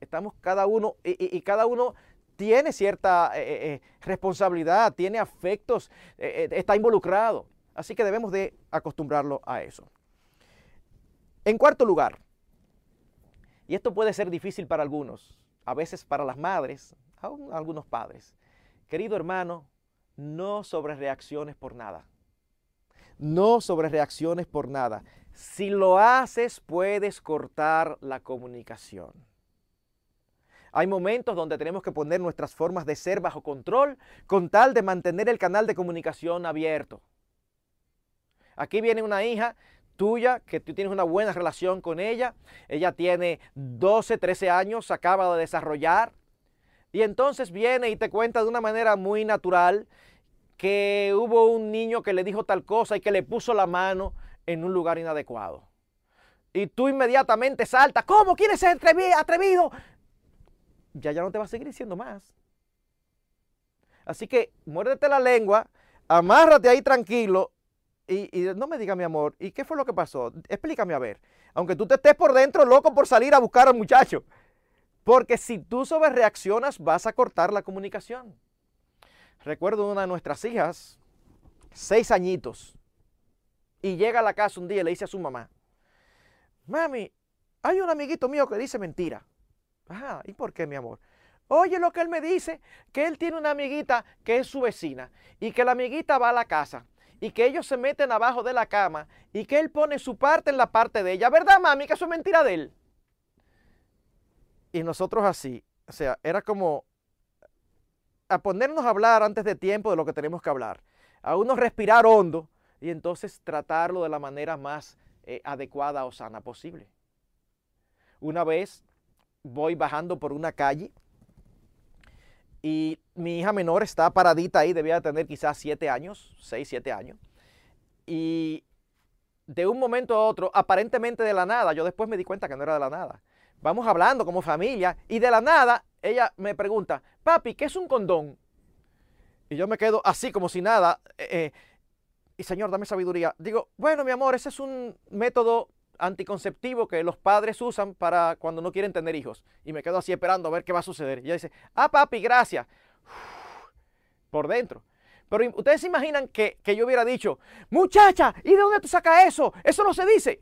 B: Estamos cada uno y, cada uno tiene cierta eh, eh, eh, responsabilidad, tiene afectos, está involucrado. Así que debemos de acostumbrarlo a eso. En cuarto lugar, y esto puede ser difícil para algunos, a veces para las madres, aún algunos padres. Querido hermano, no sobre reacciones por nada no sobre reacciones por nada. Si lo haces, puedes cortar la comunicación. Hay momentos donde tenemos que poner nuestras formas de ser bajo control con tal de mantener el canal de comunicación abierto. Aquí viene una hija tuya que tú tienes una buena relación con ella. Ella tiene 12, 13 años, acaba de desarrollar. Y entonces viene y te cuenta de una manera muy natural que hubo un niño que le dijo tal cosa y que le puso la mano en un lugar inadecuado. Y tú inmediatamente saltas, ¿cómo quieres ser atrevido? Ya ya no te va a seguir diciendo más. Así que muérdete la lengua, amárrate ahí tranquilo y, y, no me diga mi amor, ¿y qué fue lo que pasó? Explícame a ver. Aunque tú te estés por dentro loco por salir a buscar al muchacho. Porque si tú sobre reaccionas vas a cortar la comunicación. Recuerdo una de nuestras hijas, seis añitos, y llega a la casa un día y le dice a su mamá, mami, hay un amiguito mío que dice mentira. Ajá, ¿y por qué, mi amor? Oye lo que él me dice, que él tiene una amiguita que es su vecina y que la amiguita va a la casa y que ellos se meten abajo de la cama y que él pone su parte en la parte de ella. ¿Verdad, mami? Que eso es mentira de él. Y nosotros así, o sea, era como a ponernos a hablar antes de tiempo de lo que tenemos que hablar, a uno respirar hondo y entonces tratarlo de la manera más eh, adecuada o sana posible. Una vez voy bajando por una calle y mi hija menor está paradita ahí, debía tener quizás siete años, seis, siete años. Y de un momento a otro, aparentemente de la nada, yo después me di cuenta que no era de la nada. Vamos hablando como familia y de la nada ella me pregunta, papi, ¿qué es un condón? Y yo me quedo así como si nada. Eh, eh, y Señor, dame sabiduría. Digo, bueno, mi amor, ese es un método anticonceptivo que los padres usan para cuando no quieren tener hijos. Y me quedo así esperando a ver qué va a suceder. Y ella dice, ah, papi, gracias. por dentro. Pero ustedes se imaginan que, que yo hubiera dicho, muchacha, ¿y de dónde tú sacas eso? Eso no se dice.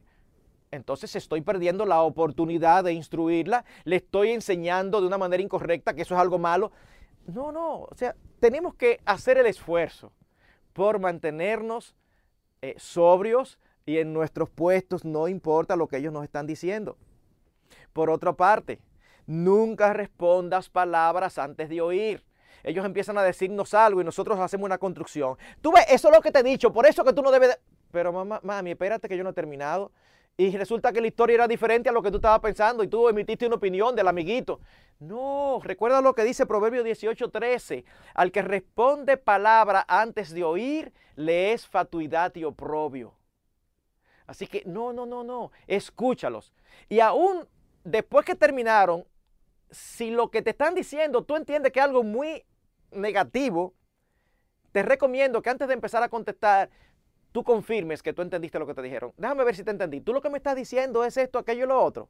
B: Entonces estoy perdiendo la oportunidad de instruirla, le estoy enseñando de una manera incorrecta que eso es algo malo. No, no, o sea, tenemos que hacer el esfuerzo por mantenernos eh, sobrios y en nuestros puestos, no importa lo que ellos nos están diciendo. Por otra parte, nunca respondas palabras antes de oír. Ellos empiezan a decirnos algo y nosotros hacemos una construcción. Tú ves, eso es lo que te he dicho, por eso que tú no debes... De... Pero mamá, mami, espérate que yo no he terminado. Y resulta que la historia era diferente a lo que tú estabas pensando y tú emitiste una opinión del amiguito. No, recuerda lo que dice Proverbio 18:13. Al que responde palabra antes de oír, le es fatuidad y oprobio. Así que no, no, no, no, escúchalos. Y aún después que terminaron, si lo que te están diciendo tú entiendes que es algo muy negativo, te recomiendo que antes de empezar a contestar, tú confirmes que tú entendiste lo que te dijeron. Déjame ver si te entendí. Tú lo que me estás diciendo es esto, aquello y lo otro.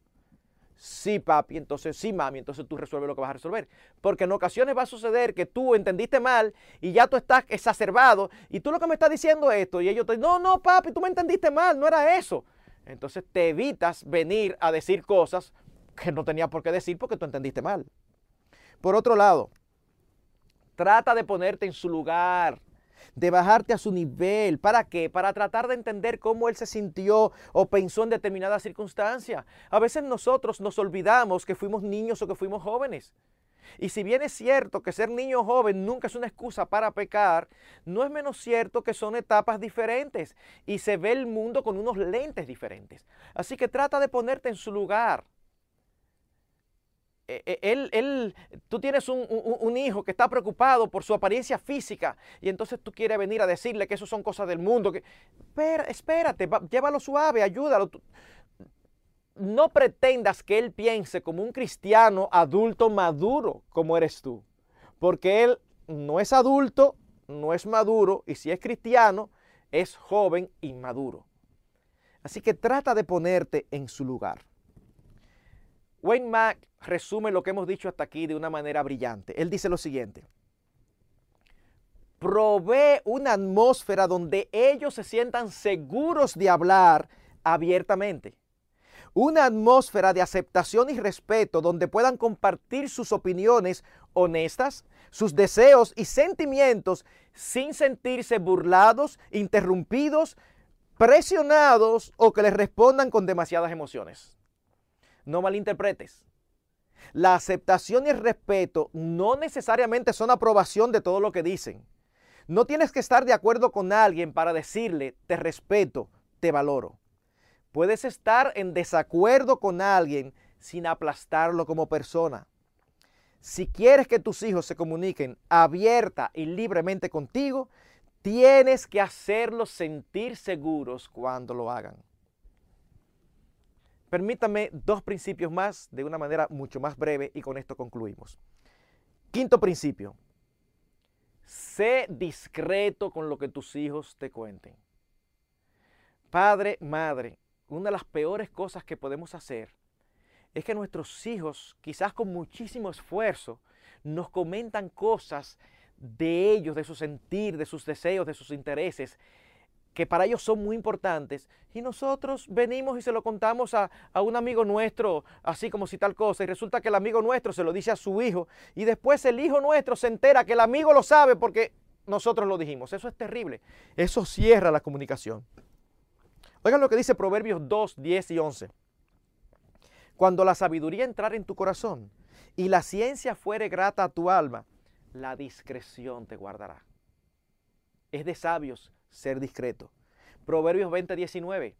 B: Sí, papi, entonces sí, mami, entonces tú resuelves lo que vas a resolver. Porque en ocasiones va a suceder que tú entendiste mal y ya tú estás exacerbado y tú lo que me estás diciendo es esto y ellos te dicen, no, no, papi, tú me entendiste mal, no era eso. Entonces te evitas venir a decir cosas que no tenía por qué decir porque tú entendiste mal. Por otro lado, trata de ponerte en su lugar de bajarte a su nivel. ¿Para qué? Para tratar de entender cómo él se sintió o pensó en determinada circunstancia. A veces nosotros nos olvidamos que fuimos niños o que fuimos jóvenes. Y si bien es cierto que ser niño o joven nunca es una excusa para pecar, no es menos cierto que son etapas diferentes y se ve el mundo con unos lentes diferentes. Así que trata de ponerte en su lugar. Eh, eh, él, él, tú tienes un, hijo que está preocupado por su apariencia física y entonces tú quieres venir a decirle que eso son cosas del mundo. Que, espérate, llévalo suave, ayúdalo. No pretendas que él piense como un cristiano adulto maduro como eres tú, porque él no es adulto, no es maduro y si es cristiano, es joven y maduro. Así que trata de ponerte en su lugar. Wayne Mack resume lo que hemos dicho hasta aquí de una manera brillante. Él dice lo siguiente. Provee una atmósfera donde ellos se sientan seguros de hablar abiertamente. Una atmósfera de aceptación y respeto donde puedan compartir sus opiniones honestas, sus deseos y sentimientos sin sentirse burlados, interrumpidos, presionados o que les respondan con demasiadas emociones. No malinterpretes. La aceptación y el respeto no necesariamente son aprobación de todo lo que dicen. No tienes que estar de acuerdo con alguien para decirle, te respeto, te valoro. Puedes estar en desacuerdo con alguien sin aplastarlo como persona. Si quieres que tus hijos se comuniquen abierta y libremente contigo, tienes que hacerlos sentir seguros cuando lo hagan. Permítame dos principios más de una manera mucho más breve y con esto concluimos. Quinto principio. Sé discreto con lo que tus hijos te cuenten. Padre, madre, una de las peores cosas que podemos hacer es que nuestros hijos, quizás con muchísimo esfuerzo, nos comentan cosas de ellos, de su sentir, de sus deseos, de sus intereses, que para ellos son muy importantes, y nosotros venimos y se lo contamos a, un amigo nuestro, así como si tal cosa, y resulta que el amigo nuestro se lo dice a su hijo, y después el hijo nuestro se entera que el amigo lo sabe porque nosotros lo dijimos. Eso es terrible. Eso cierra la comunicación. Oigan lo que dice Proverbios 2, 10 y 11. Cuando la sabiduría entrara en tu corazón y la ciencia fuere grata a tu alma, la discreción te guardará. Es de sabios ser discreto. Proverbios 20, 19.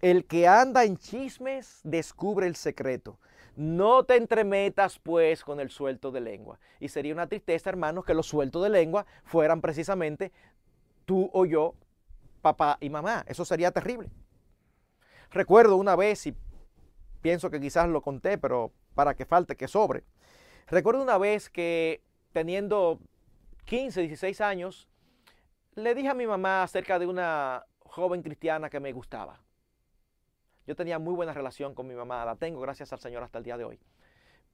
B: El que anda en chismes descubre el secreto. No te entremetas pues con el suelto de lengua. Y sería una tristeza, hermanos, que los sueltos de lengua fueran precisamente tú o yo, papá y mamá. Eso sería terrible. Recuerdo una vez, y pienso que quizás lo conté, pero para que falte, que sobre. Recuerdo una vez que teniendo 15, 16 años, le dije a mi mamá acerca de una joven cristiana que me gustaba. Yo tenía muy buena relación con mi mamá, la tengo gracias al Señor hasta el día de hoy.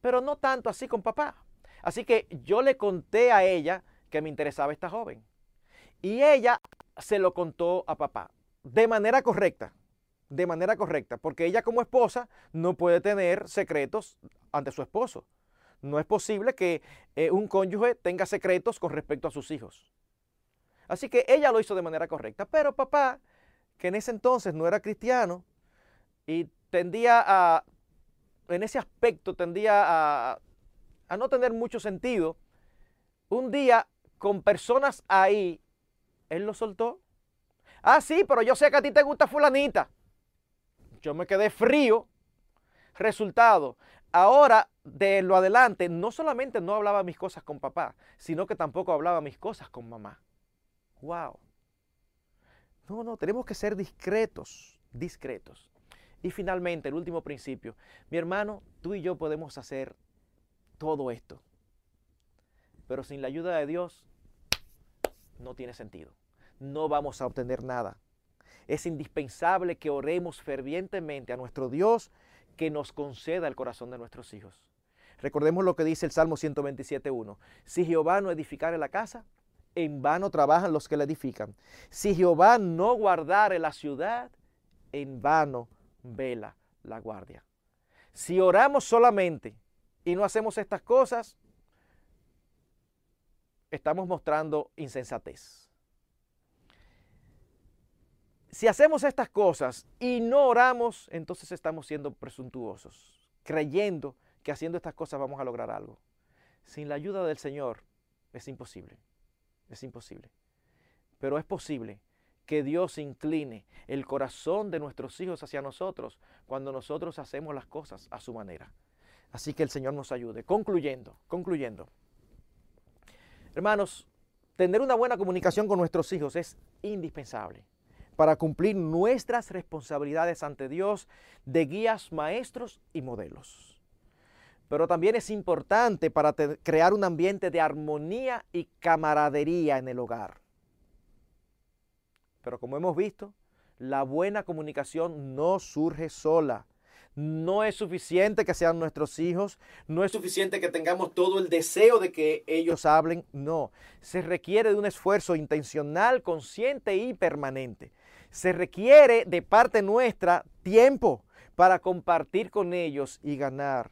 B: Pero no tanto así con papá. Así que yo le conté a ella que me interesaba esta joven. Y ella se lo contó a papá de manera correcta. De manera correcta, porque ella como esposa no puede tener secretos ante su esposo. No es posible que eh, un cónyuge tenga secretos con respecto a sus hijos. Así que ella lo hizo de manera correcta. Pero papá, que en ese entonces no era cristiano, y tendía a, en ese aspecto, tendía a, a no tener mucho sentido. Un día, con personas ahí, él lo soltó. Ah, sí, pero yo sé que a ti te gusta fulanita. Yo me quedé frío. Resultado, ahora de lo adelante, no solamente no hablaba mis cosas con papá, sino que tampoco hablaba mis cosas con mamá. Wow. No, no, tenemos que ser discretos, discretos. Y finalmente, el último principio. Mi hermano, tú y yo podemos hacer todo esto. Pero sin la ayuda de Dios, no tiene sentido. No vamos a obtener nada. Es indispensable que oremos fervientemente a nuestro Dios que nos conceda el corazón de nuestros hijos. Recordemos lo que dice el Salmo 127.1. Si Jehová no edificare la casa, en vano trabajan los que la edifican. Si Jehová no guardare la ciudad, en vano vela la guardia. Si oramos solamente y no hacemos estas cosas, estamos mostrando insensatez. Si hacemos estas cosas y no oramos, entonces estamos siendo presuntuosos, creyendo que haciendo estas cosas vamos a lograr algo. Sin la ayuda del Señor es imposible, es imposible. Pero es posible que Dios incline el corazón de nuestros hijos hacia nosotros cuando nosotros hacemos las cosas a su manera. Así que el Señor nos ayude. Concluyendo, concluyendo. Hermanos, tener una buena comunicación con nuestros hijos es indispensable para cumplir nuestras responsabilidades ante Dios de guías, maestros y modelos. Pero también es importante para crear un ambiente de armonía y camaradería en el hogar. Pero como hemos visto, la buena comunicación no surge sola. No es suficiente que sean nuestros hijos, no es suficiente que tengamos todo el deseo de que ellos hablen, no. Se requiere de un esfuerzo intencional, consciente y permanente. Se requiere de parte nuestra tiempo para compartir con ellos y ganar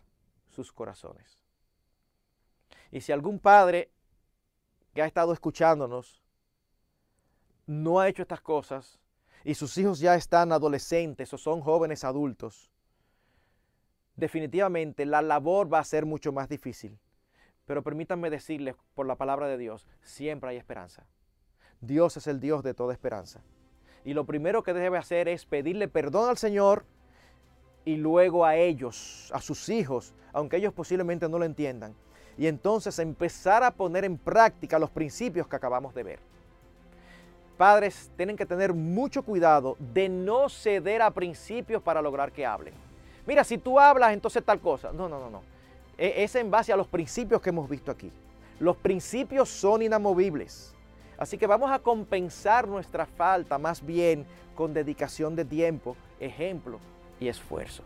B: sus corazones. Y si algún padre que ha estado escuchándonos no ha hecho estas cosas y sus hijos ya están adolescentes o son jóvenes adultos, definitivamente la labor va a ser mucho más difícil. Pero permítanme decirles por la palabra de Dios, siempre hay esperanza. Dios es el Dios de toda esperanza. Y lo primero que debe hacer es pedirle perdón al Señor y luego a ellos, a sus hijos, aunque ellos posiblemente no lo entiendan. Y entonces empezar a poner en práctica los principios que acabamos de ver. Padres tienen que tener mucho cuidado de no ceder a principios para lograr que hablen. Mira, si tú hablas, entonces tal cosa. No, no, no, no. E, es en base a los principios que hemos visto aquí. Los principios son inamovibles. Así que vamos a compensar nuestra falta más bien con dedicación de tiempo, ejemplo y esfuerzo.